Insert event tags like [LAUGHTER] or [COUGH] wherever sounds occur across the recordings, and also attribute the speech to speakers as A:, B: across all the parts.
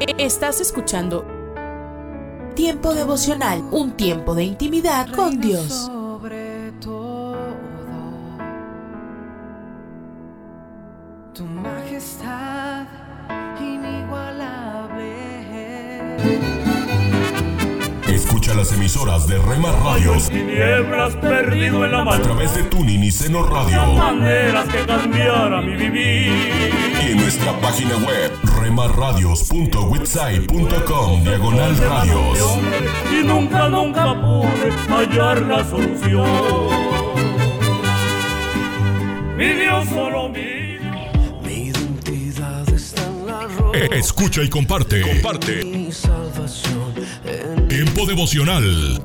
A: Estás escuchando Tiempo devocional, un tiempo de intimidad con Dios.
B: Las emisoras de Rema Radios
C: tinieblas perdido en la
B: a través de Tuning y Seno Radio
C: maneras que cambiara mi vivir.
B: y en nuestra página web remarradios.witsai.com diagonal radios.
C: Y nunca, nunca pude hallar la solución. Mi Dios solo mío.
D: Mi identidad está en la roca.
B: Escucha y comparte. Comparte.
D: Mi salvación
B: Tiempo devocional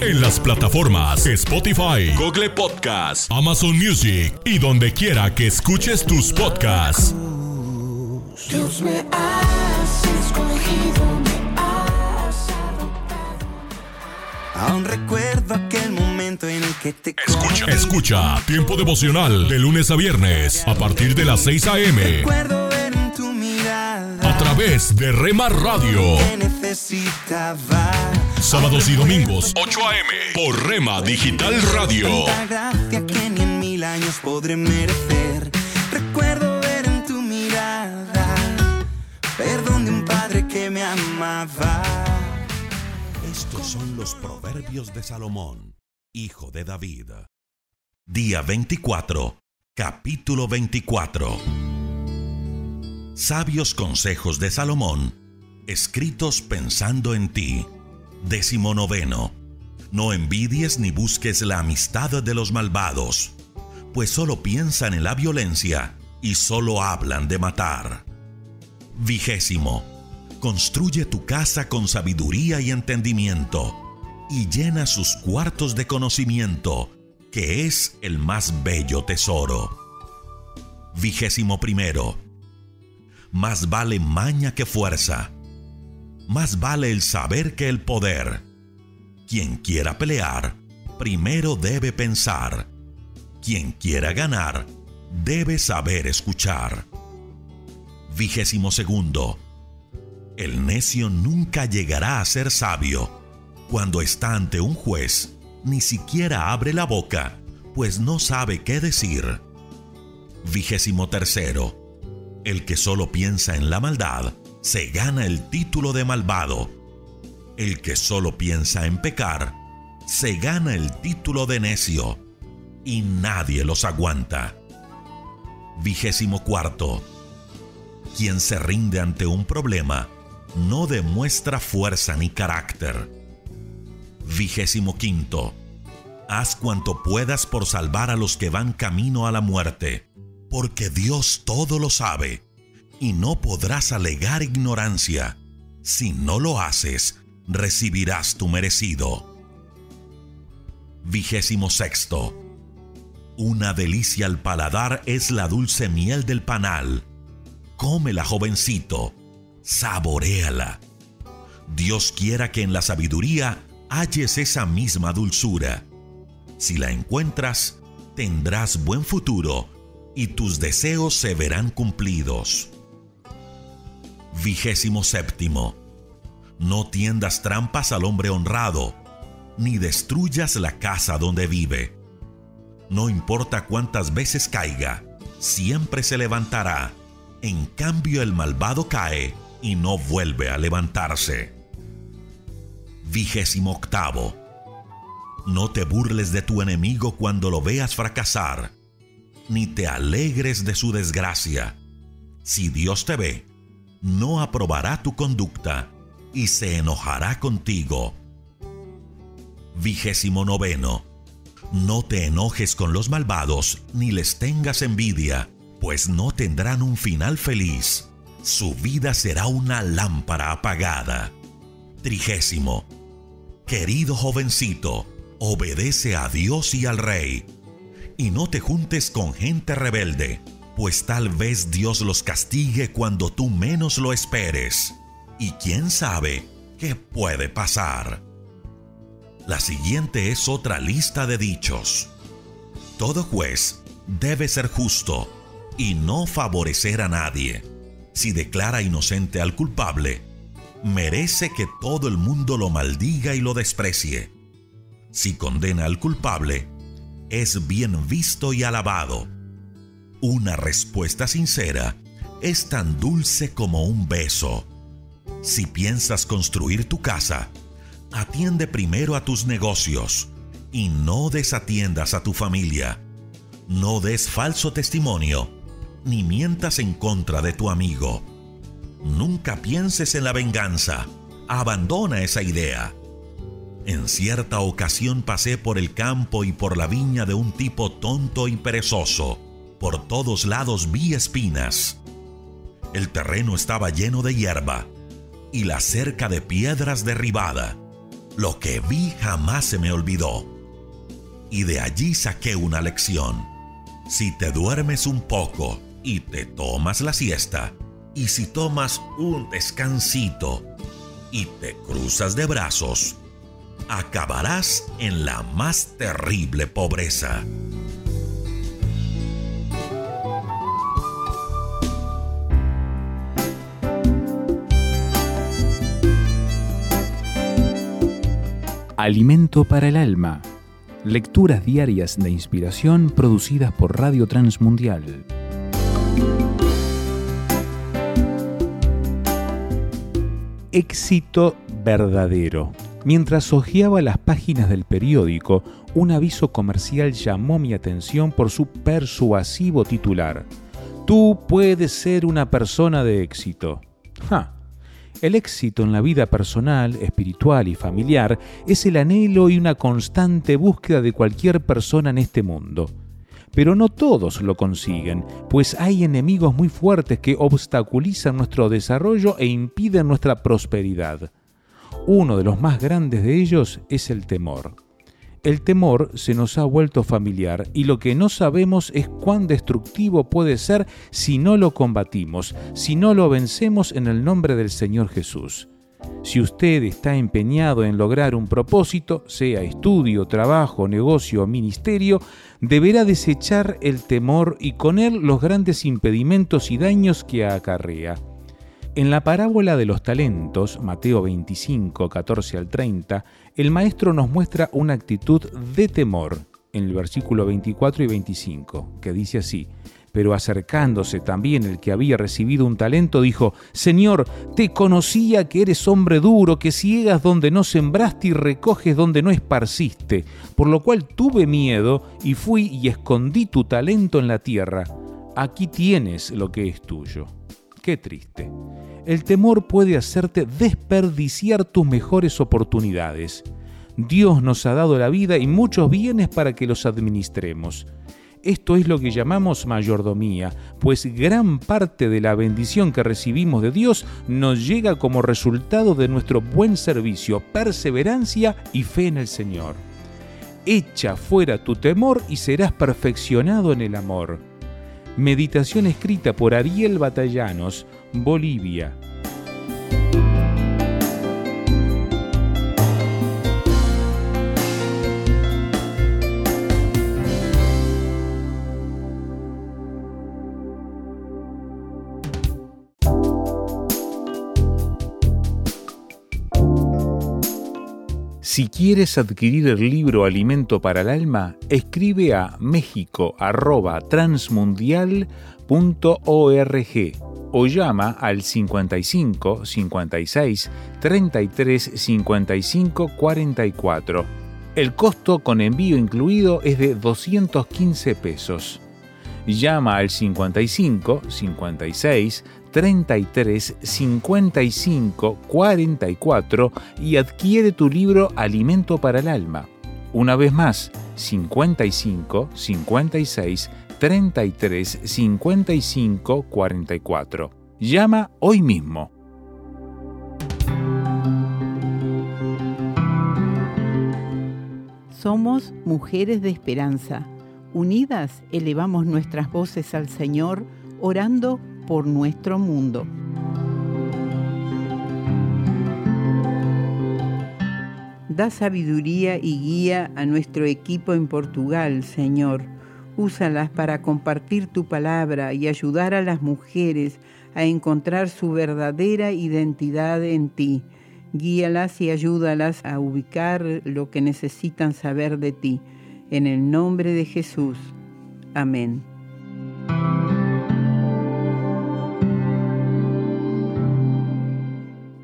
B: en las plataformas Spotify, Google Podcast, Amazon Music y donde quiera que escuches tus podcasts.
D: Dios me has escogido, me has adoptado.
E: Aún recuerdo aquel momento en el que te
B: Escucha, escucha Tiempo devocional de lunes a viernes a partir de las 6 a.m.
E: Recuerdo
B: a través de Rema Radio.
E: necesitaba.
B: Sábados y domingos 8 a.m. por Rema Digital Radio.
E: Gracia que ni en mil años podré merecer. Recuerdo ver en tu mirada perdón de un padre que me amaba.
F: Estos son los proverbios de Salomón, hijo de David. Día 24, capítulo 24. Sabios consejos de Salomón, escritos pensando en ti. Décimo noveno. No envidies ni busques la amistad de los malvados, pues solo piensan en la violencia y solo hablan de matar. Vigésimo. Construye tu casa con sabiduría y entendimiento, y llena sus cuartos de conocimiento, que es el más bello tesoro. Vigésimo primero. Más vale maña que fuerza. Más vale el saber que el poder. Quien quiera pelear, primero debe pensar. Quien quiera ganar, debe saber escuchar. Vigésimo segundo. El necio nunca llegará a ser sabio. Cuando está ante un juez, ni siquiera abre la boca, pues no sabe qué decir. Vigésimo tercero. El que solo piensa en la maldad, se gana el título de malvado. El que solo piensa en pecar, se gana el título de necio. Y nadie los aguanta. Vigésimo cuarto. Quien se rinde ante un problema no demuestra fuerza ni carácter. Vigésimo quinto. Haz cuanto puedas por salvar a los que van camino a la muerte, porque Dios todo lo sabe, y no podrás alegar ignorancia. Si no lo haces, recibirás tu merecido. Vigésimo sexto. Una delicia al paladar es la dulce miel del panal. Cómela, jovencito, saboréala. Dios quiera que en la sabiduría halles esa misma dulzura. Si la encuentras, tendrás buen futuro y tus deseos se verán cumplidos. Vigésimo séptimo. No tiendas trampas al hombre honrado, ni destruyas la casa donde vive. No importa cuántas veces caiga, siempre se levantará. En cambio el malvado cae y no vuelve a levantarse. Vigésimo octavo. No te burles de tu enemigo cuando lo veas fracasar, ni te alegres de su desgracia. Si Dios te ve, no aprobará tu conducta y se enojará contigo. Vigésimo noveno. No te enojes con los malvados ni les tengas envidia, pues no tendrán un final feliz. Su vida será una lámpara apagada. Trigésimo. Querido jovencito, obedece a Dios y al Rey, y no te juntes con gente rebelde, pues tal vez Dios los castigue cuando tú menos lo esperes. Y quién sabe qué puede pasar. La siguiente es otra lista de dichos. Todo juez debe ser justo y no favorecer a nadie. Si declara inocente al culpable, merece que todo el mundo lo maldiga y lo desprecie. Si condena al culpable, es bien visto y alabado. Una respuesta sincera es tan dulce como un beso. Si piensas construir tu casa, atiende primero a tus negocios y no desatiendas a tu familia. No des falso testimonio, ni mientas en contra de tu amigo. Nunca pienses en la venganza. Abandona esa idea. En cierta ocasión pasé por el campo y por la viña de un tipo tonto y perezoso. Por todos lados vi espinas. El terreno estaba lleno de hierba y la cerca de piedras derribada. Lo que vi jamás se me olvidó. Y de allí saqué una lección. Si te duermes un poco y te tomas la siesta, y si tomas un descansito y te cruzas de brazos, acabarás en la más terrible pobreza.
G: Alimento para el alma. Lecturas diarias de inspiración producidas por Radio Transmundial. Éxito verdadero. Mientras hojeaba las páginas del periódico, un aviso comercial llamó mi atención por su persuasivo titular. Tú puedes ser una persona de éxito. ¡Ja! El éxito en la vida personal, espiritual y familiar es el anhelo y una constante búsqueda de cualquier persona en este mundo. Pero no todos lo consiguen, pues hay enemigos muy fuertes que obstaculizan nuestro desarrollo e impiden nuestra prosperidad. Uno de los más grandes de ellos es el temor. El temor se nos ha vuelto familiar y lo que no sabemos es cuán destructivo puede ser si no lo combatimos, si no lo vencemos en el nombre del Señor Jesús. Si usted está empeñado en lograr un propósito, sea estudio, trabajo, negocio o ministerio, deberá desechar el temor y con él los grandes impedimentos y daños que acarrea. En la parábola de los talentos, Mateo 25, 14 al 30, el maestro nos muestra una actitud de temor en el versículo 24 y 25, que dice así, pero acercándose también el que había recibido un talento, dijo, Señor, te conocía que eres hombre duro, que ciegas donde no sembraste y recoges donde no esparciste, por lo cual tuve miedo y fui y escondí tu talento en la tierra. Aquí tienes lo que es tuyo. Qué triste. El temor puede hacerte desperdiciar tus mejores oportunidades. Dios nos ha dado la vida y muchos bienes para que los administremos. Esto es lo que llamamos mayordomía, pues gran parte de la bendición que recibimos de Dios nos llega como resultado de nuestro buen servicio, perseverancia y fe en el Señor. Echa fuera tu temor y serás perfeccionado en el amor. Meditación escrita por Ariel Batallanos, Bolivia. Si quieres adquirir el libro Alimento para el Alma, escribe a mexico@transmundial.org o llama al 55 56 33 55 44. El costo con envío incluido es de 215 pesos. Llama al 55 56 33 55 44 y adquiere tu libro Alimento para el Alma. Una vez más, 55 56 33 55 44. Llama hoy mismo.
H: Somos mujeres de esperanza. Unidas elevamos nuestras voces al Señor, orando por nuestro mundo. Da sabiduría y guía a nuestro equipo en Portugal, Señor. Úsalas para compartir tu palabra y ayudar a las mujeres a encontrar su verdadera identidad en ti. Guíalas y ayúdalas a ubicar lo que necesitan saber de ti. En el nombre de Jesús. Amén.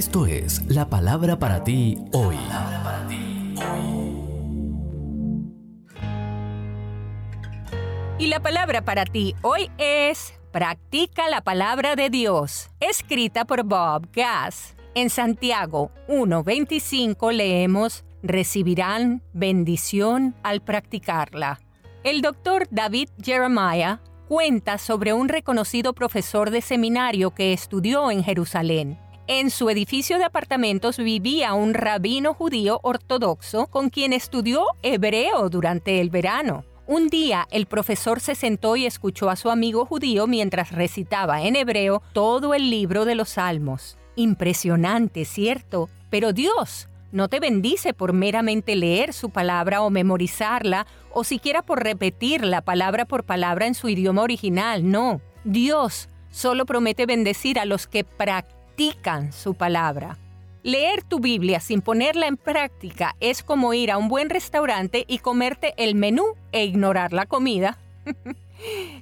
I: Esto es la palabra para ti hoy.
J: Y la palabra para ti hoy es Practica la palabra de Dios, escrita por Bob Gass. En Santiago 1.25 leemos, recibirán bendición al practicarla. El doctor David Jeremiah cuenta sobre un reconocido profesor de seminario que estudió en Jerusalén. En su edificio de apartamentos vivía un rabino judío ortodoxo con quien estudió hebreo durante el verano. Un día el profesor se sentó y escuchó a su amigo judío mientras recitaba en hebreo todo el libro de los Salmos. Impresionante, ¿cierto? Pero Dios no te bendice por meramente leer su palabra o memorizarla o siquiera por repetirla palabra por palabra en su idioma original, no. Dios solo promete bendecir a los que practican su palabra. Leer tu Biblia sin ponerla en práctica es como ir a un buen restaurante y comerte el menú e ignorar la comida. [LAUGHS]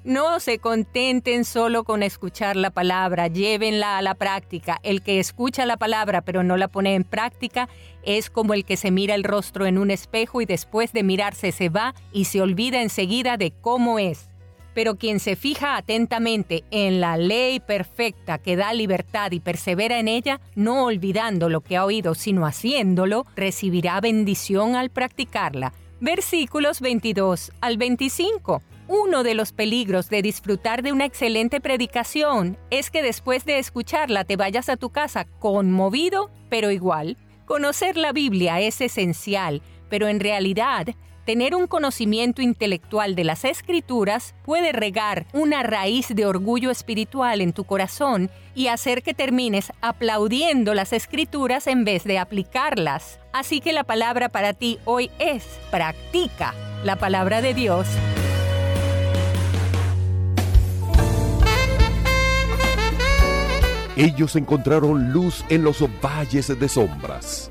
J: no se contenten solo con escuchar la palabra, llévenla a la práctica. El que escucha la palabra pero no la pone en práctica es como el que se mira el rostro en un espejo y después de mirarse se va y se olvida enseguida de cómo es. Pero quien se fija atentamente en la ley perfecta que da libertad y persevera en ella, no olvidando lo que ha oído, sino haciéndolo, recibirá bendición al practicarla. Versículos 22 al 25. Uno de los peligros de disfrutar de una excelente predicación es que después de escucharla te vayas a tu casa conmovido, pero igual. Conocer la Biblia es esencial, pero en realidad tener un conocimiento intelectual de las escrituras puede regar una raíz de orgullo espiritual en tu corazón y hacer que termines aplaudiendo las escrituras en vez de aplicarlas. Así que la palabra para ti hoy es practica la palabra de Dios.
K: Ellos encontraron luz en los valles de sombras.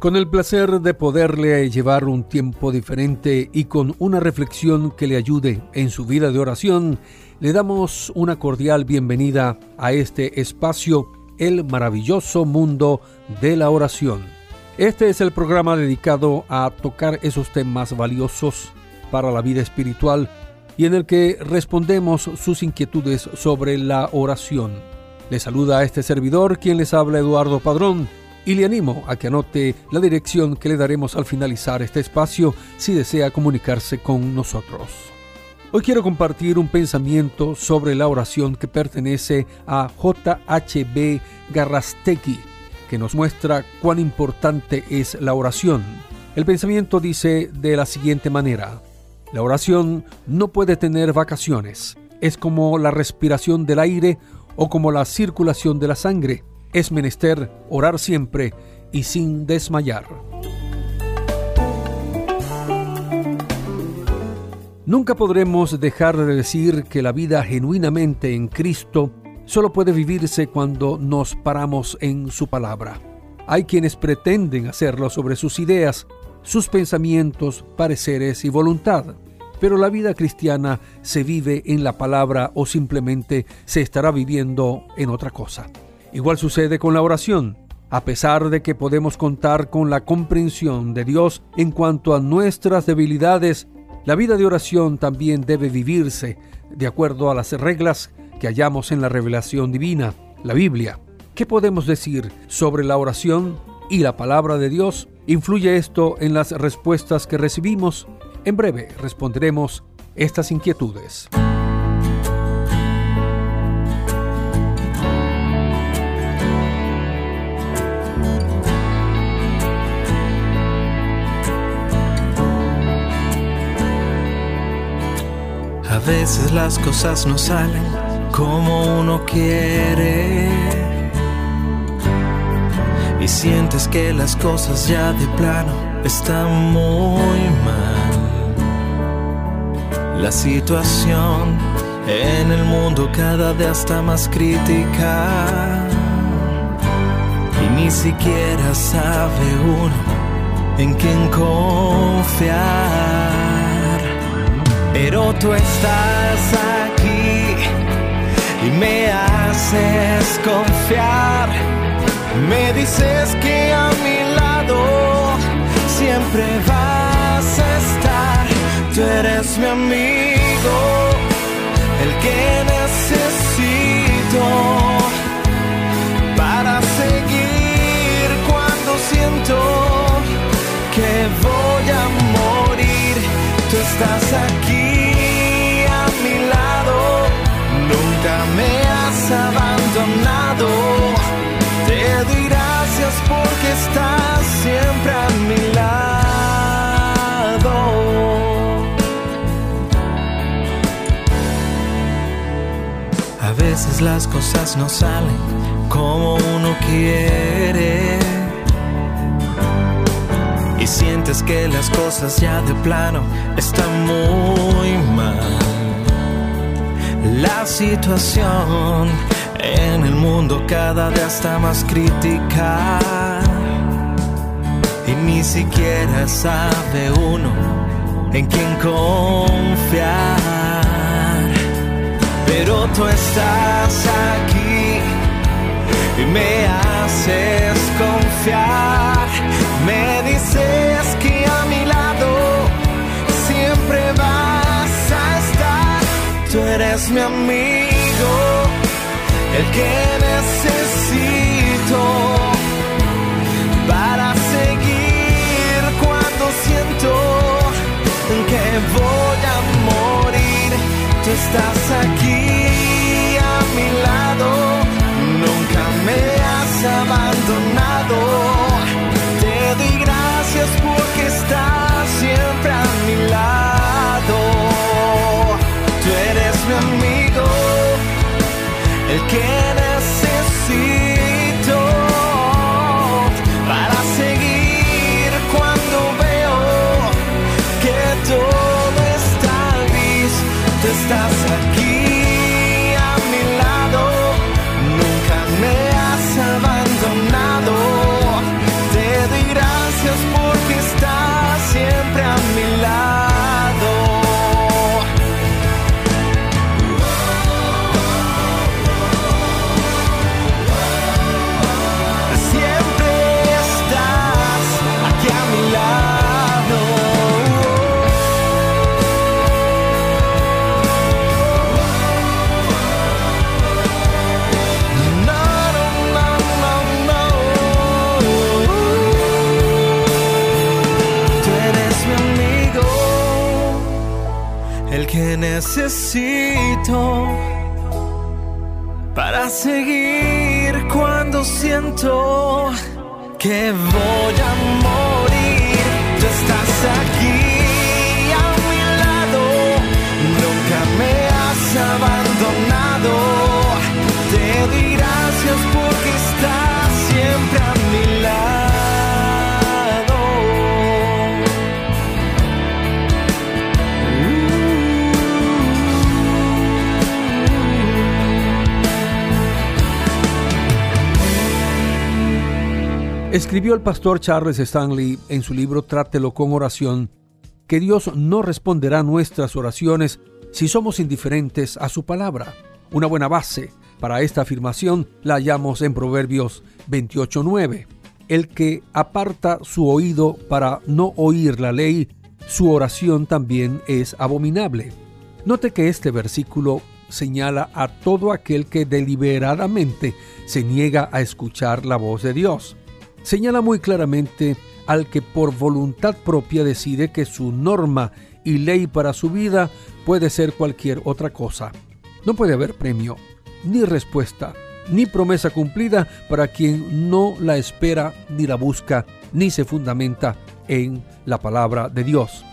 L: Con el placer de poderle llevar un tiempo diferente y con una reflexión que le ayude en su vida de oración, le damos una cordial bienvenida a este espacio, El maravilloso mundo de la oración. Este es el programa dedicado a tocar esos temas valiosos para la vida espiritual y en el que respondemos sus inquietudes sobre la oración. Le saluda a este servidor quien les habla Eduardo Padrón y le animo a que anote la dirección que le daremos al finalizar este espacio si desea comunicarse con nosotros. Hoy quiero compartir un pensamiento sobre la oración que pertenece a JHB Garrastegui, que nos muestra cuán importante es la oración. El pensamiento dice de la siguiente manera, la oración no puede tener vacaciones, es como la respiración del aire o como la circulación de la sangre es menester orar siempre y sin desmayar. Nunca podremos dejar de decir que la vida genuinamente en Cristo solo puede vivirse cuando nos paramos en su palabra. Hay quienes pretenden hacerlo sobre sus ideas, sus pensamientos, pareceres y voluntad. Pero la vida cristiana se vive en la palabra o simplemente se estará viviendo en otra cosa. Igual sucede con la oración. A pesar de que podemos contar con la comprensión de Dios en cuanto a nuestras debilidades, la vida de oración también debe vivirse de acuerdo a las reglas que hallamos en la revelación divina, la Biblia. ¿Qué podemos decir sobre la oración y la palabra de Dios? ¿Influye esto en las respuestas que recibimos? En breve responderemos estas inquietudes.
D: Veces las cosas no salen como uno quiere. Y sientes que las cosas ya de plano están muy mal. La situación en el mundo cada día está más crítica. Y ni siquiera sabe uno en quién confiar. Pero tú estás aquí y me haces confiar. Me dices que a mi lado siempre vas a estar. Tú eres mi amigo, el que necesito para seguir cuando siento que voy a morir. Tú estás aquí nunca me has abandonado. Te doy gracias porque estás siempre a mi lado. A veces las cosas no salen como uno quiere. Y sientes que las cosas ya de plano están muy mal. La situación en el mundo cada día está más crítica. Y ni siquiera sabe uno en quién confiar. Pero tú estás aquí y me haces confiar. Me dices que Tú eres mi amigo, el que necesito para seguir cuando siento que voy a morir. Tú estás aquí a mi lado, nunca me has abandonado. Te doy gracias porque mi amigo, el que necesito para seguir cuando siento que voy a morir. Tú estás aquí
L: Escribió el pastor Charles Stanley en su libro Trátelo con oración que Dios no responderá nuestras oraciones si somos indiferentes a su palabra. Una buena base para esta afirmación la hallamos en Proverbios 28.9. El que aparta su oído para no oír la ley, su oración también es abominable. Note que este versículo señala a todo aquel que deliberadamente se niega a escuchar la voz de Dios. Señala muy claramente al que por voluntad propia decide que su norma y ley para su vida puede ser cualquier otra cosa. No puede haber premio, ni respuesta, ni promesa cumplida para quien no la espera, ni la busca, ni se fundamenta en la palabra de Dios.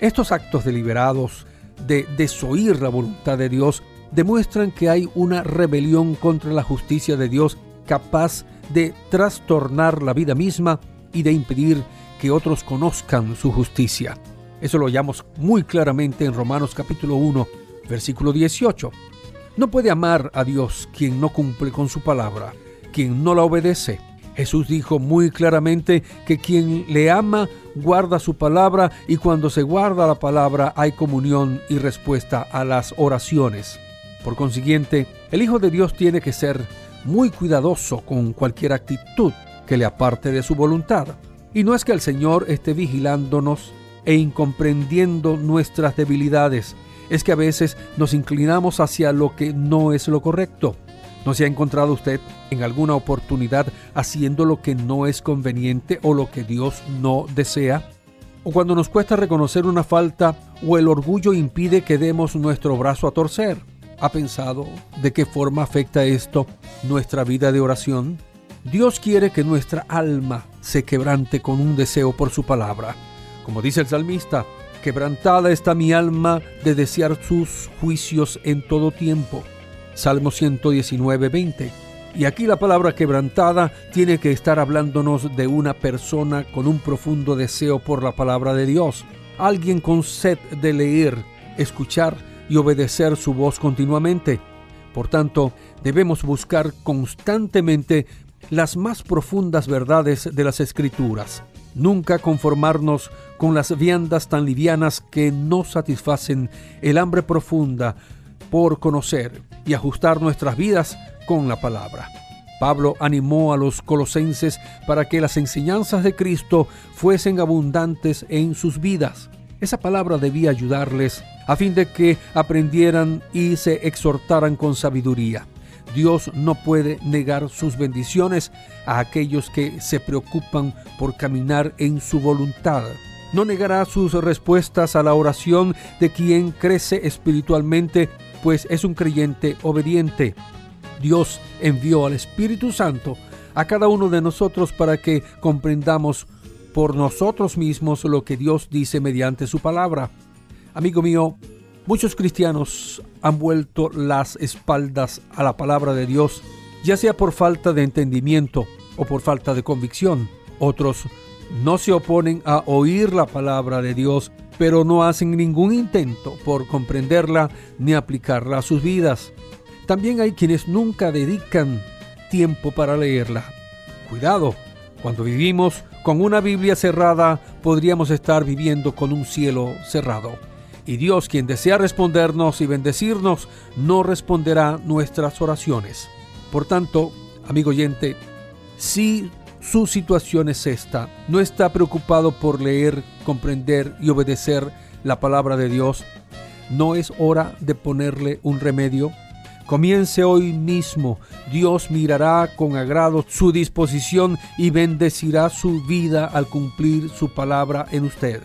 L: Estos actos deliberados de desoír la voluntad de Dios demuestran que hay una rebelión contra la justicia de Dios capaz de trastornar la vida misma y de impedir que otros conozcan su justicia. Eso lo hallamos muy claramente en Romanos capítulo 1, versículo 18. No puede amar a Dios quien no cumple con su palabra, quien no la obedece. Jesús dijo muy claramente que quien le ama guarda su palabra y cuando se guarda la palabra hay comunión y respuesta a las oraciones. Por consiguiente, el Hijo de Dios tiene que ser muy cuidadoso con cualquier actitud que le aparte de su voluntad. Y no es que el Señor esté vigilándonos e incomprendiendo nuestras debilidades, es que a veces nos inclinamos hacia lo que no es lo correcto. ¿No se ha encontrado usted en alguna oportunidad haciendo lo que no es conveniente o lo que Dios no desea? ¿O cuando nos cuesta reconocer una falta o el orgullo impide que demos nuestro brazo a torcer? ¿Ha pensado de qué forma afecta esto nuestra vida de oración? Dios quiere que nuestra alma se quebrante con un deseo por su palabra. Como dice el salmista, quebrantada está mi alma de desear sus juicios en todo tiempo. Salmo 119, 20. Y aquí la palabra quebrantada tiene que estar hablándonos de una persona con un profundo deseo por la palabra de Dios, alguien con sed de leer, escuchar y obedecer su voz continuamente. Por tanto, debemos buscar constantemente las más profundas verdades de las escrituras. Nunca conformarnos con las viandas tan livianas que no satisfacen el hambre profunda por conocer y ajustar nuestras vidas con la palabra. Pablo animó a los colosenses para que las enseñanzas de Cristo fuesen abundantes en sus vidas. Esa palabra debía ayudarles a fin de que aprendieran y se exhortaran con sabiduría. Dios no puede negar sus bendiciones a aquellos que se preocupan por caminar en su voluntad. No negará sus respuestas a la oración de quien crece espiritualmente, pues es un creyente obediente. Dios envió al Espíritu Santo a cada uno de nosotros para que comprendamos por nosotros mismos lo que Dios dice mediante su palabra. Amigo mío, Muchos cristianos han vuelto las espaldas a la palabra de Dios, ya sea por falta de entendimiento o por falta de convicción. Otros no se oponen a oír la palabra de Dios, pero no hacen ningún intento por comprenderla ni aplicarla a sus vidas. También hay quienes nunca dedican tiempo para leerla. Cuidado, cuando vivimos con una Biblia cerrada, podríamos estar viviendo con un cielo cerrado y Dios quien desea respondernos y bendecirnos no responderá nuestras oraciones. Por tanto, amigo oyente, si su situación es esta, no está preocupado por leer, comprender y obedecer la palabra de Dios, ¿no es hora de ponerle un remedio? Comience hoy mismo. Dios mirará con agrado su disposición y bendecirá su vida al cumplir su palabra en usted.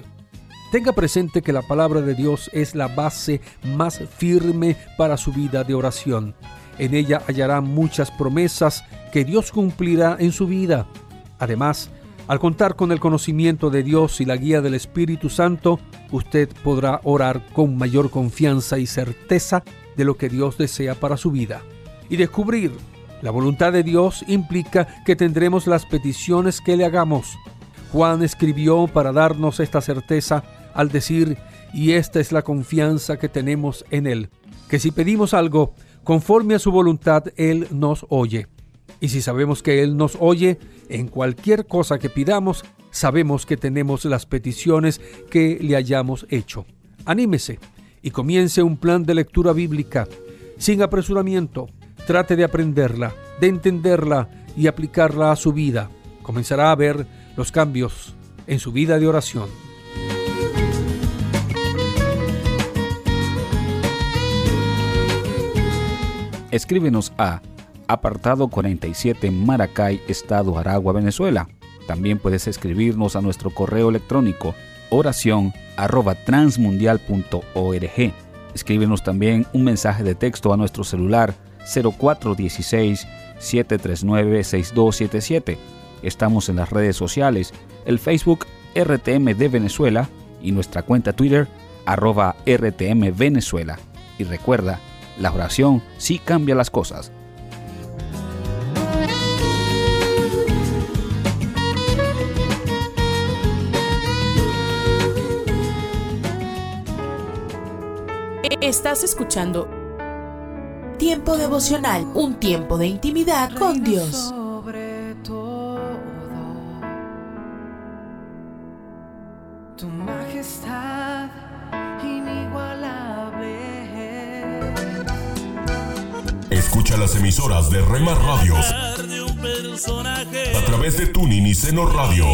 L: Tenga presente que la palabra de Dios es la base más firme para su vida de oración. En ella hallará muchas promesas que Dios cumplirá en su vida. Además, al contar con el conocimiento de Dios y la guía del Espíritu Santo, usted podrá orar con mayor confianza y certeza de lo que Dios desea para su vida. Y descubrir la voluntad de Dios implica que tendremos las peticiones que le hagamos. Juan escribió para darnos esta certeza al decir, y esta es la confianza que tenemos en Él, que si pedimos algo conforme a su voluntad, Él nos oye. Y si sabemos que Él nos oye, en cualquier cosa que pidamos, sabemos que tenemos las peticiones que le hayamos hecho. Anímese y comience un plan de lectura bíblica sin apresuramiento. Trate de aprenderla, de entenderla y aplicarla a su vida. Comenzará a ver los cambios en su vida de oración.
M: Escríbenos a apartado 47 Maracay, Estado Aragua, Venezuela. También puedes escribirnos a nuestro correo electrónico oración arroba. Escríbenos también un mensaje de texto a nuestro celular 0416 739 6277. Estamos en las redes sociales, el Facebook RTM de Venezuela y nuestra cuenta Twitter arroba RTM Venezuela. Y recuerda, la oración sí cambia las cosas.
A: Estás escuchando Tiempo devocional, un tiempo de intimidad con Dios.
B: Escucha las emisoras de Rema Radios a través de Tuning y Seno Radio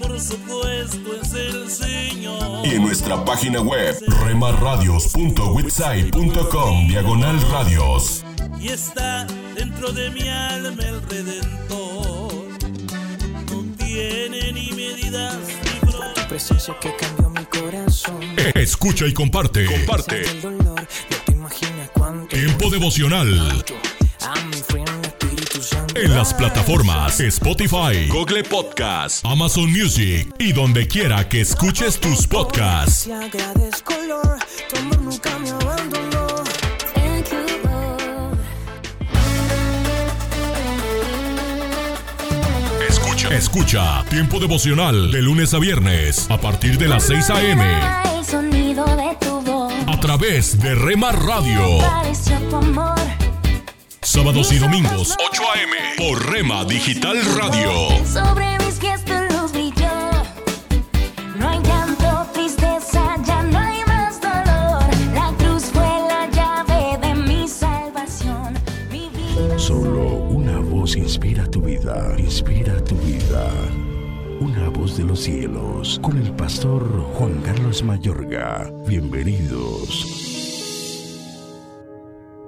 C: por supuesto es el Señor.
B: y en nuestra página web remarradios.witsai.com diagonal radios.
C: Y está dentro de mi alma el Redentor. No tiene ni medidas
N: presencia que cambió mi corazón.
B: Escucha y comparte. Comparte. Tiempo devocional en las plataformas Spotify, Google Podcast, Amazon Music y donde quiera que escuches tus podcasts. Escucha. Escucha Tiempo devocional de lunes a viernes a partir de las 6 a.m. a través de Rema Radio. Sábados y domingos 8 a.m. por Rema Digital Radio.
O: Una voz de los cielos, con el pastor Juan Carlos Mayorga. Bienvenidos.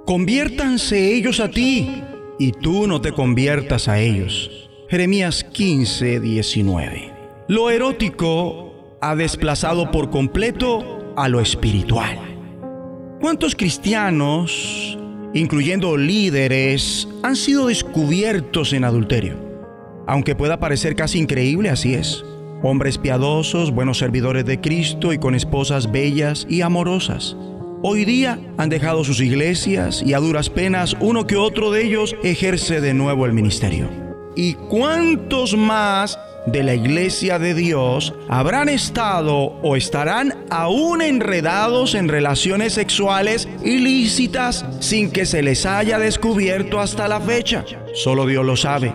P: Conviértanse ellos a ti, y tú no te conviertas a ellos. Jeremías 15, 19. Lo erótico ha desplazado por completo a lo espiritual. ¿Cuántos cristianos, incluyendo líderes, han sido descubiertos en adulterio? Aunque pueda parecer casi increíble, así es. Hombres piadosos, buenos servidores de Cristo y con esposas bellas y amorosas. Hoy día han dejado sus iglesias y a duras penas uno que otro de ellos ejerce de nuevo el ministerio. ¿Y cuántos más de la iglesia de Dios habrán estado o estarán aún enredados en relaciones sexuales ilícitas sin que se les haya descubierto hasta la fecha? Solo Dios lo sabe.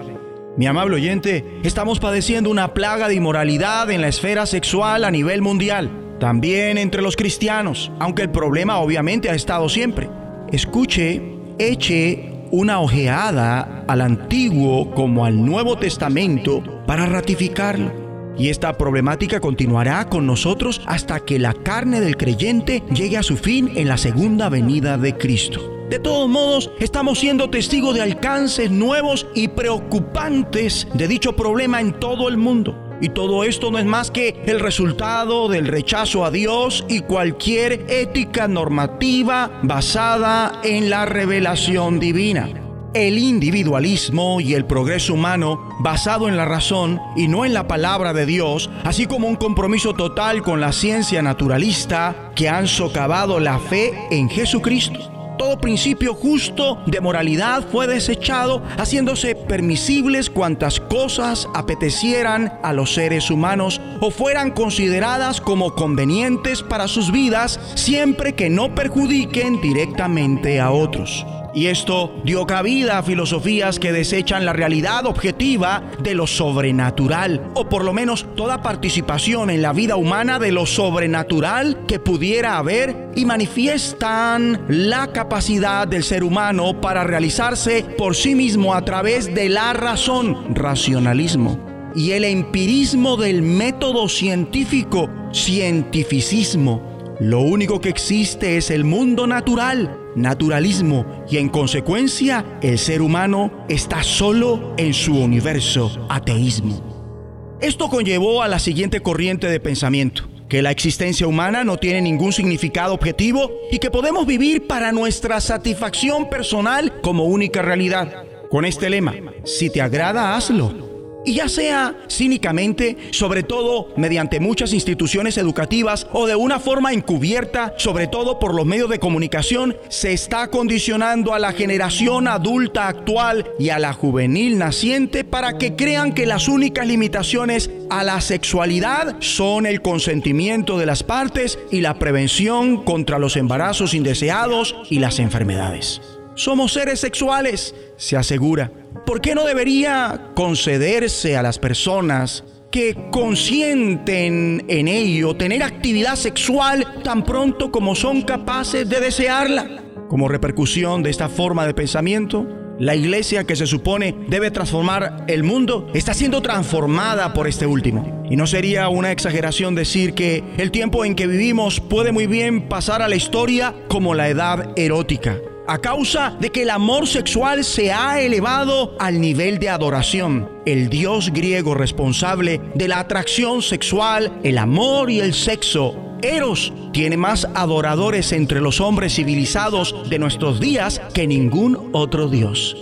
P: Mi amable oyente, estamos padeciendo una plaga de inmoralidad en la esfera sexual a nivel mundial, también entre los cristianos, aunque el problema obviamente ha estado siempre. Escuche, eche una ojeada al Antiguo como al Nuevo Testamento para ratificarlo. Y esta problemática continuará con nosotros hasta que la carne del creyente llegue a su fin en la segunda venida de Cristo. De todos modos, estamos siendo testigos de alcances nuevos y preocupantes de dicho problema en todo el mundo. Y todo esto no es más que el resultado del rechazo a Dios y cualquier ética normativa basada en la revelación divina. El individualismo y el progreso humano basado en la razón y no en la palabra de Dios, así como un compromiso total con la ciencia naturalista que han socavado la fe en Jesucristo. Todo principio justo de moralidad fue desechado, haciéndose permisibles cuantas cosas apetecieran a los seres humanos o fueran consideradas como convenientes para sus vidas, siempre que no perjudiquen directamente a otros. Y esto dio cabida a filosofías que desechan la realidad objetiva de lo sobrenatural, o por lo menos toda participación en la vida humana de lo sobrenatural que pudiera haber y manifiestan la capacidad del ser humano para realizarse por sí mismo a través de la razón, racionalismo, y el empirismo del método científico, cientificismo. Lo único que existe es el mundo natural, naturalismo, y en consecuencia el ser humano está solo en su universo, ateísmo. Esto conllevó a la siguiente corriente de pensamiento, que la existencia humana no tiene ningún significado objetivo y que podemos vivir para nuestra satisfacción personal como única realidad. Con este lema, si te agrada, hazlo. Y ya sea cínicamente, sobre todo mediante muchas instituciones educativas o de una forma encubierta, sobre todo por los medios de comunicación, se está condicionando a la generación adulta actual y a la juvenil naciente para que crean que las únicas limitaciones a la sexualidad son el consentimiento de las partes y la prevención contra los embarazos indeseados y las enfermedades. Somos seres sexuales, se asegura. ¿Por qué no debería concederse a las personas que consienten en ello tener actividad sexual tan pronto como son capaces de desearla? Como repercusión de esta forma de pensamiento, la iglesia que se supone debe transformar el mundo está siendo transformada por este último. Y no sería una exageración decir que el tiempo en que vivimos puede muy bien pasar a la historia como la edad erótica a causa de que el amor sexual se ha elevado al nivel de adoración. El dios griego responsable de la atracción sexual, el amor y el sexo, Eros, tiene más adoradores entre los hombres civilizados de nuestros días que ningún otro dios.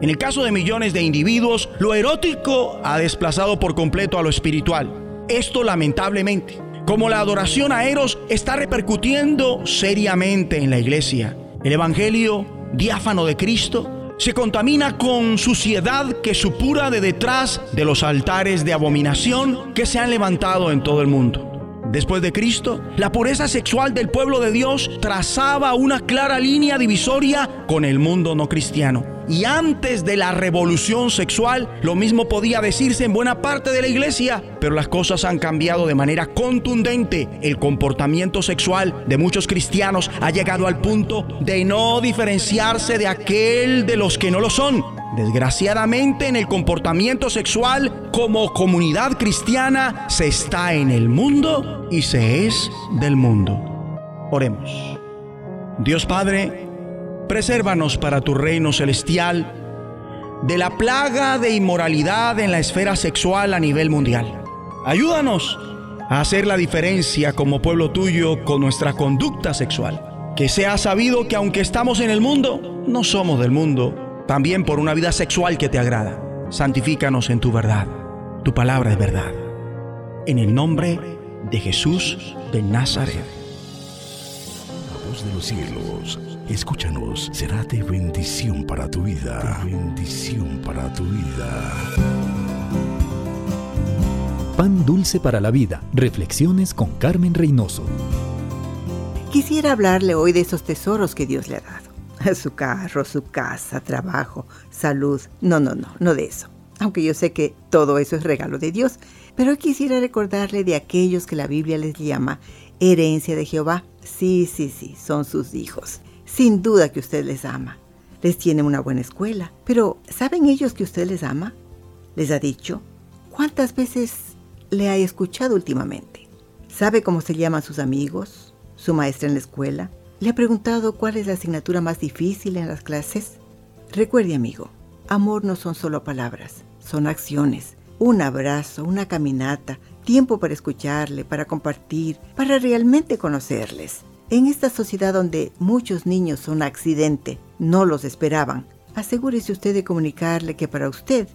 P: En el caso de millones de individuos, lo erótico ha desplazado por completo a lo espiritual. Esto lamentablemente, como la adoración a Eros está repercutiendo seriamente en la iglesia. El Evangelio diáfano de Cristo se contamina con suciedad que supura de detrás de los altares de abominación que se han levantado en todo el mundo. Después de Cristo, la pureza sexual del pueblo de Dios trazaba una clara línea divisoria con el mundo no cristiano. Y antes de la revolución sexual, lo mismo podía decirse en buena parte de la iglesia, pero las cosas han cambiado de manera contundente. El comportamiento sexual de muchos cristianos ha llegado al punto de no diferenciarse de aquel de los que no lo son. Desgraciadamente en el comportamiento sexual como comunidad cristiana se está en el mundo y se es del mundo. Oremos. Dios Padre, presérvanos para tu reino celestial de la plaga de inmoralidad en la esfera sexual a nivel mundial. Ayúdanos a hacer la diferencia como pueblo tuyo con nuestra conducta sexual. Que sea sabido que aunque estamos en el mundo, no somos del mundo, también por una vida sexual que te agrada. Santifícanos en tu verdad. Tu palabra es verdad. En el nombre de Jesús de Nazaret.
O: La voz de los cielos, escúchanos, será de bendición para tu vida. De bendición para tu vida.
I: Pan dulce para la vida. Reflexiones con Carmen Reynoso.
H: Quisiera hablarle hoy de esos tesoros que Dios le ha dado. [LAUGHS] Su carro, su casa, trabajo, salud. No, no, no, no de eso. Aunque yo sé que todo eso es regalo de Dios. Pero quisiera recordarle de aquellos que la Biblia les llama herencia de Jehová. Sí, sí, sí, son sus hijos. Sin duda que usted les ama. Les tiene una buena escuela. Pero ¿saben ellos que usted les ama? ¿Les ha dicho? ¿Cuántas veces le ha escuchado últimamente? ¿Sabe cómo se llaman sus amigos? ¿Su maestra en la escuela? ¿Le ha preguntado cuál es la asignatura más difícil en las clases? Recuerde, amigo, amor no son solo palabras, son acciones. Un abrazo, una caminata, tiempo para escucharle, para compartir, para realmente conocerles. En esta sociedad donde muchos niños son accidente, no los esperaban, asegúrese usted de comunicarle que para usted,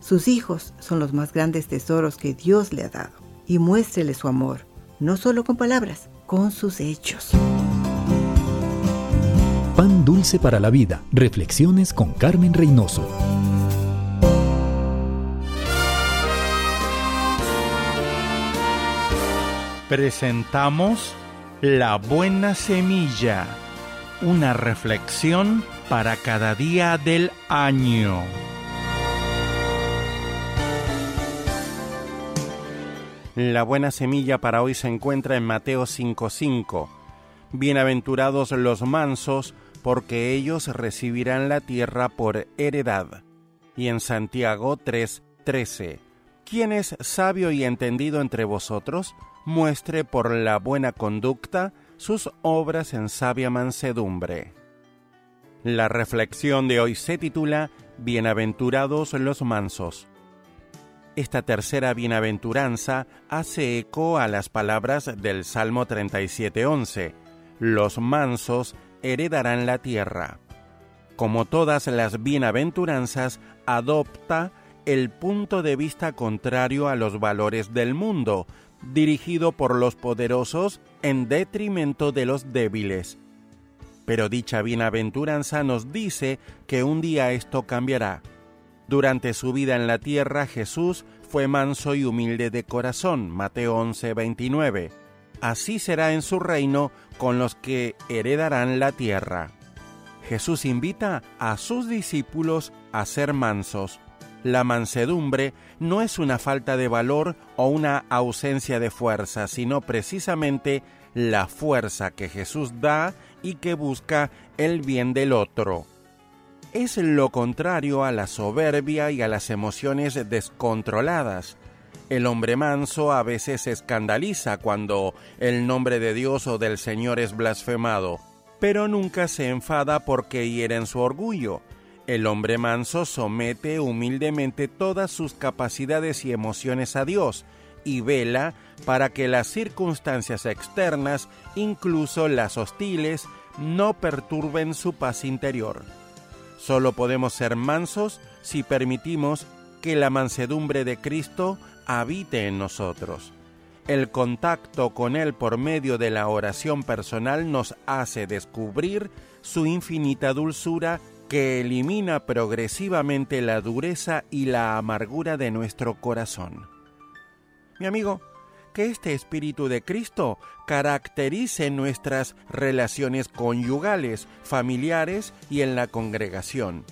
H: sus hijos son los más grandes tesoros que Dios le ha dado. Y muéstrele su amor, no solo con palabras, con sus hechos.
I: Pan dulce para la vida. Reflexiones con Carmen Reynoso.
Q: Presentamos La Buena Semilla,
I: una reflexión para cada día del año. La buena semilla para hoy se encuentra en Mateo 5:5. Bienaventurados los mansos, porque ellos recibirán la tierra por heredad. Y en Santiago 3:13. ¿Quién es sabio y entendido entre vosotros? Muestre por la buena conducta sus obras en sabia mansedumbre. La reflexión de hoy se titula Bienaventurados los mansos. Esta tercera bienaventuranza hace eco a las palabras del Salmo 37.11. Los mansos heredarán la tierra. Como todas las bienaventuranzas, adopta el punto de vista contrario a los valores del mundo, dirigido por los poderosos en detrimento de los débiles. Pero dicha bienaventuranza nos dice que un día esto cambiará. Durante su vida en la tierra Jesús fue manso y humilde de corazón, Mateo 11:29. Así será en su reino con los que heredarán la tierra. Jesús invita a sus discípulos a ser mansos. La mansedumbre no es una falta de valor o una ausencia de fuerza, sino precisamente la fuerza que Jesús da y que busca el bien del otro. Es lo contrario a la soberbia y a las emociones descontroladas. El hombre manso a veces se escandaliza cuando el nombre de Dios o del Señor es blasfemado, pero nunca se enfada porque hieren su orgullo. El hombre manso somete humildemente todas sus capacidades y emociones a Dios y vela para que las circunstancias externas, incluso las hostiles, no perturben su paz interior. Solo podemos ser mansos si permitimos que la mansedumbre de Cristo habite en nosotros. El contacto con Él por medio de la oración personal nos hace descubrir su infinita dulzura que elimina progresivamente la dureza y la amargura de nuestro corazón. Mi amigo, que este Espíritu de Cristo caracterice nuestras relaciones conyugales, familiares y en la congregación.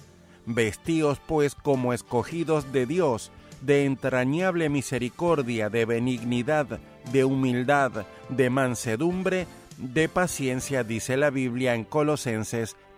I: Vestíos pues como escogidos de Dios, de entrañable misericordia, de benignidad, de humildad, de mansedumbre, de paciencia, dice la Biblia en Colosenses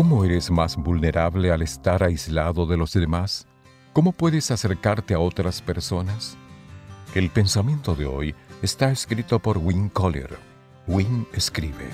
Q: ¿Cómo eres más vulnerable al estar aislado de los demás? ¿Cómo puedes acercarte a otras personas? El pensamiento de hoy está escrito por Win Collier. Win escribe.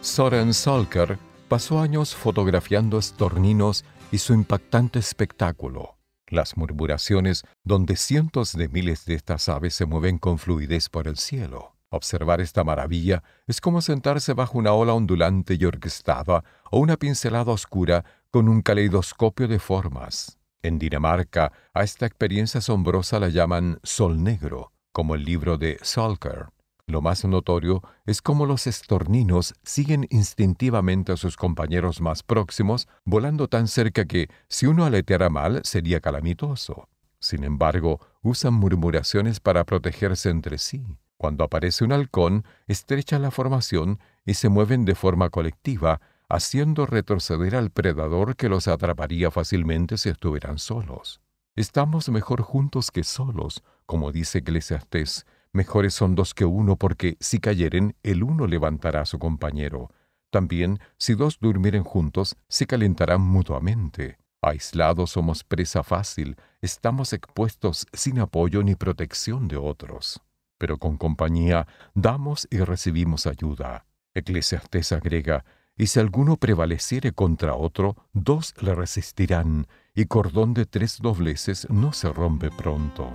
Q: Soren Salker pasó años fotografiando estorninos y su impactante espectáculo, las murmuraciones donde cientos de miles de estas aves se mueven con fluidez por el cielo. Observar esta maravilla es como sentarse bajo una ola ondulante y orquestada o una pincelada oscura con un caleidoscopio de formas. En Dinamarca, a esta experiencia asombrosa la llaman sol negro, como el libro de Salker. Lo más notorio es cómo los estorninos siguen instintivamente a sus compañeros más próximos, volando tan cerca que, si uno aleteara mal, sería calamitoso. Sin embargo, usan murmuraciones para protegerse entre sí. Cuando aparece un halcón, estrechan la formación y se mueven de forma colectiva, haciendo retroceder al predador que los atraparía fácilmente si estuvieran solos. Estamos mejor juntos que solos, como dice Eclesiastés, mejores son dos que uno porque si cayeren, el uno levantará a su compañero. También, si dos durmieren juntos, se calentarán mutuamente. Aislados somos presa fácil, estamos expuestos sin apoyo ni protección de otros pero con compañía damos y recibimos ayuda. Eclesiastés agrega, y si alguno prevaleciere contra otro, dos le resistirán, y cordón de tres dobleces no se rompe pronto.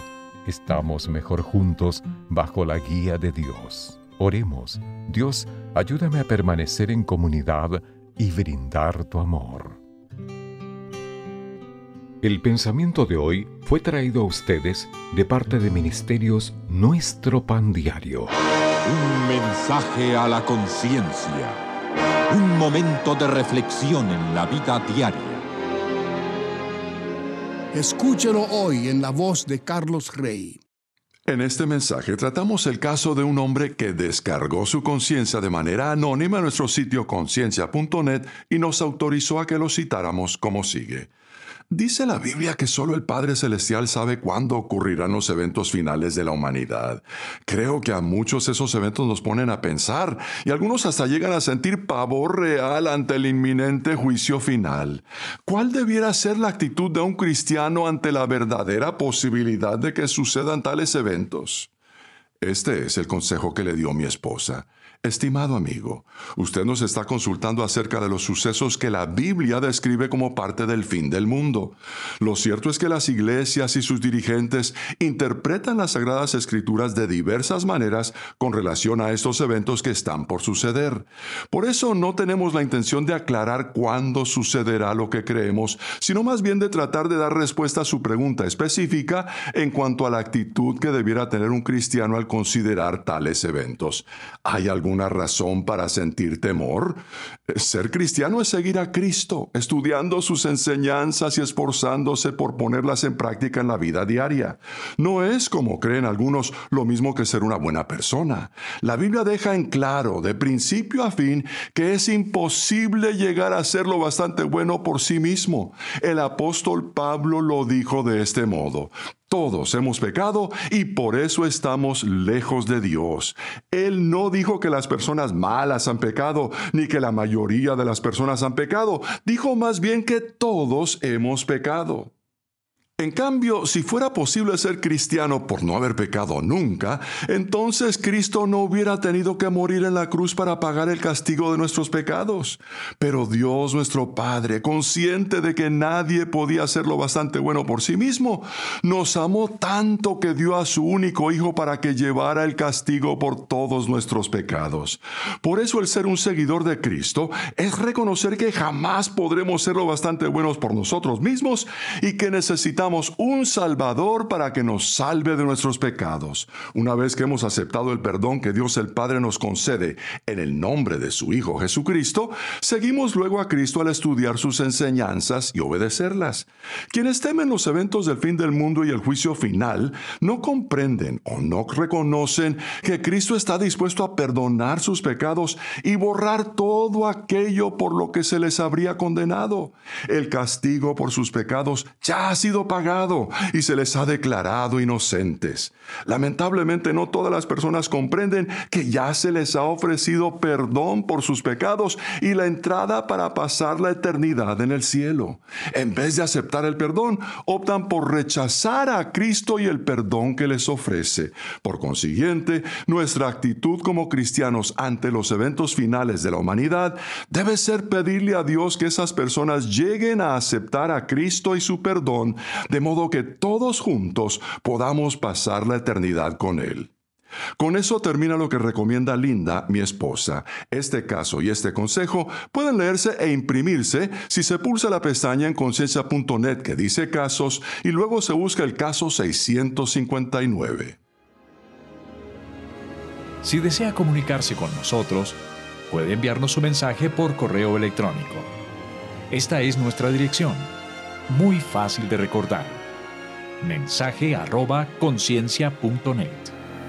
Q: estamos mejor juntos bajo la guía de Dios. Oremos, Dios, ayúdame a permanecer en comunidad y brindar tu amor. El pensamiento de hoy fue traído a ustedes de parte de Ministerios Nuestro Pan Diario.
R: Un mensaje a la conciencia. Un momento de reflexión en la vida diaria.
S: Escúchelo hoy en la voz de Carlos Rey.
T: En este mensaje tratamos el caso de un hombre que descargó su conciencia de manera anónima en nuestro sitio conciencia.net y nos autorizó a que lo citáramos como sigue. Dice la Biblia que solo el Padre Celestial sabe cuándo ocurrirán los eventos finales de la humanidad. Creo que a muchos esos eventos nos ponen a pensar y algunos hasta llegan a sentir pavor real ante el inminente juicio final. ¿Cuál debiera ser la actitud de un cristiano ante la verdadera posibilidad de que sucedan tales eventos? Este es el consejo que le dio mi esposa. Estimado amigo, usted nos está consultando acerca de los sucesos que la Biblia describe como parte del fin del mundo. Lo cierto es que las iglesias y sus dirigentes interpretan las sagradas escrituras de diversas maneras con relación a estos eventos que están por suceder. Por eso no tenemos la intención de aclarar cuándo sucederá lo que creemos, sino más bien de tratar de dar respuesta a su pregunta específica en cuanto a la actitud que debiera tener un cristiano al considerar tales eventos. ¿Hay alguna razón para sentir temor? Ser cristiano es seguir a Cristo, estudiando sus enseñanzas y esforzándose por ponerlas en práctica en la vida diaria. No es, como creen algunos, lo mismo que ser una buena persona. La Biblia deja en claro, de principio a fin, que es imposible llegar a ser lo bastante bueno por sí mismo. El apóstol Pablo lo dijo de este modo. Todos hemos pecado y por eso estamos lejos de Dios. Él no dijo que las personas malas han pecado, ni que la mayoría de las personas han pecado. Dijo más bien que todos hemos pecado. En cambio, si fuera posible ser cristiano por no haber pecado nunca, entonces Cristo no hubiera tenido que morir en la cruz para pagar el castigo de nuestros pecados. Pero Dios nuestro Padre, consciente de que nadie podía hacerlo bastante bueno por sí mismo, nos amó tanto que dio a su único Hijo para que llevara el castigo por todos nuestros pecados. Por eso el ser un seguidor de Cristo es reconocer que jamás podremos ser lo bastante buenos por nosotros mismos y que necesitamos un Salvador para que nos salve de nuestros pecados. Una vez que hemos aceptado el perdón que Dios el Padre nos concede en el nombre de su Hijo Jesucristo, seguimos luego a Cristo al estudiar sus enseñanzas y obedecerlas. Quienes temen los eventos del fin del mundo y el juicio final no comprenden o no reconocen que Cristo está dispuesto a perdonar sus pecados y borrar todo aquello por lo que se les habría condenado. El castigo por sus pecados ya ha sido y se les ha declarado inocentes. Lamentablemente no todas las personas comprenden que ya se les ha ofrecido perdón por sus pecados y la entrada para pasar la eternidad en el cielo. En vez de aceptar el perdón, optan por rechazar a Cristo y el perdón que les ofrece. Por consiguiente, nuestra actitud como cristianos ante los eventos finales de la humanidad debe ser pedirle a Dios que esas personas lleguen a aceptar a Cristo y su perdón de modo que todos juntos podamos pasar la eternidad con Él. Con eso termina lo que recomienda Linda, mi esposa. Este caso y este consejo pueden leerse e imprimirse si se pulsa la pestaña en conciencia.net que dice casos y luego se busca el caso 659.
U: Si desea comunicarse con nosotros, puede enviarnos su mensaje por correo electrónico. Esta es nuestra dirección muy fácil de recordar. Mensaje arroba conciencia.net.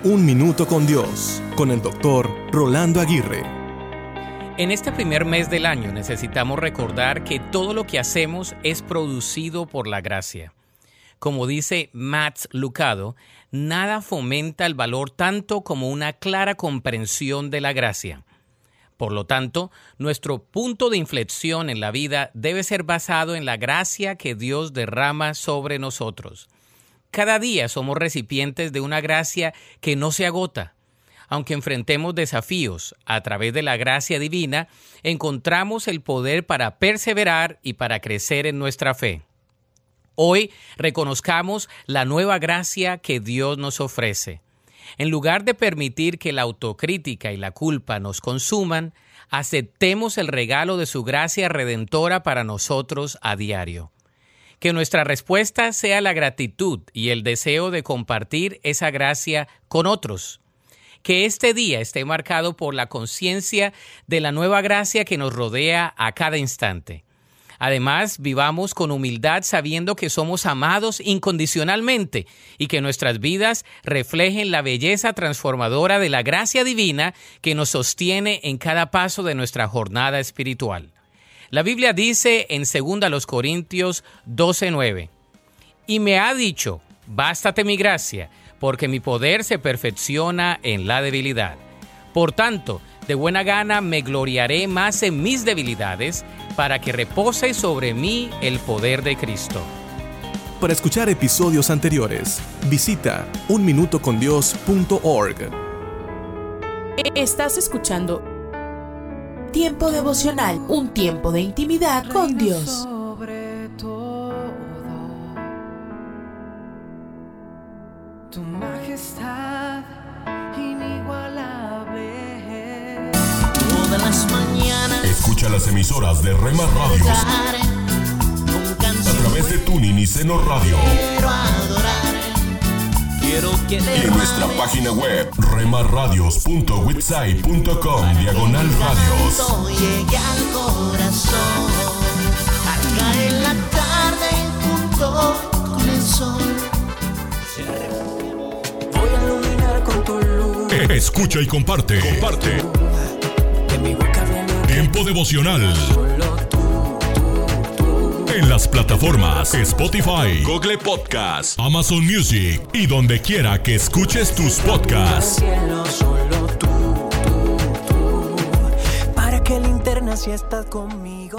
V: Un minuto con Dios, con el doctor Rolando Aguirre.
W: En este primer mes del año necesitamos recordar que todo lo que hacemos es producido por la gracia. Como dice Matt Lucado, nada fomenta el valor tanto como una clara comprensión de la gracia. Por lo tanto, nuestro punto de inflexión en la vida debe ser basado en la gracia que Dios derrama sobre nosotros. Cada día somos recipientes de una gracia que no se agota. Aunque enfrentemos desafíos, a través de la gracia divina, encontramos el poder para perseverar y para crecer en nuestra fe. Hoy reconozcamos la nueva gracia que Dios nos ofrece. En lugar de permitir que la autocrítica y la culpa nos consuman, aceptemos el regalo de su gracia redentora para nosotros a diario. Que nuestra respuesta sea la gratitud y el deseo de compartir esa gracia con otros. Que este día esté marcado por la conciencia de la nueva gracia que nos rodea a cada instante. Además, vivamos con humildad sabiendo que somos amados incondicionalmente y que nuestras vidas reflejen la belleza transformadora de la gracia divina que nos sostiene en cada paso de nuestra jornada espiritual. La Biblia dice en 2 Corintios 12:9, y me ha dicho, bástate mi gracia, porque mi poder se perfecciona en la debilidad. Por tanto, de buena gana me gloriaré más en mis debilidades, para que repose sobre mí el poder de Cristo.
V: Para escuchar episodios anteriores, visita unminutocondios.org.
A: Estás escuchando Tiempo devocional, un tiempo de intimidad con Dios.
N: Sobre todo, tu majestad
B: Escucha las emisoras de Rema Radios a través de Tuning y Seno Radio y en nuestra página web remarradios.witsai.com diagonal radios. Escucha y comparte. Comparte. Tiempo devocional. En las plataformas Spotify, Google Podcast, Amazon Music y donde quiera que escuches tus podcasts.
N: Para que linterna si estás conmigo.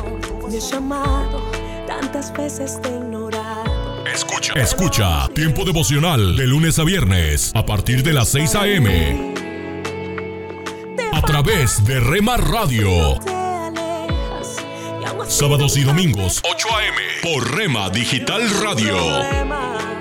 N: Me he llamado, tantas veces te he ignorado.
B: Escucha. Escucha Tiempo devocional de lunes a viernes a partir de las 6 a.m. De Rema Radio. Sábados y domingos, 8 a.m. por Rema Digital Radio.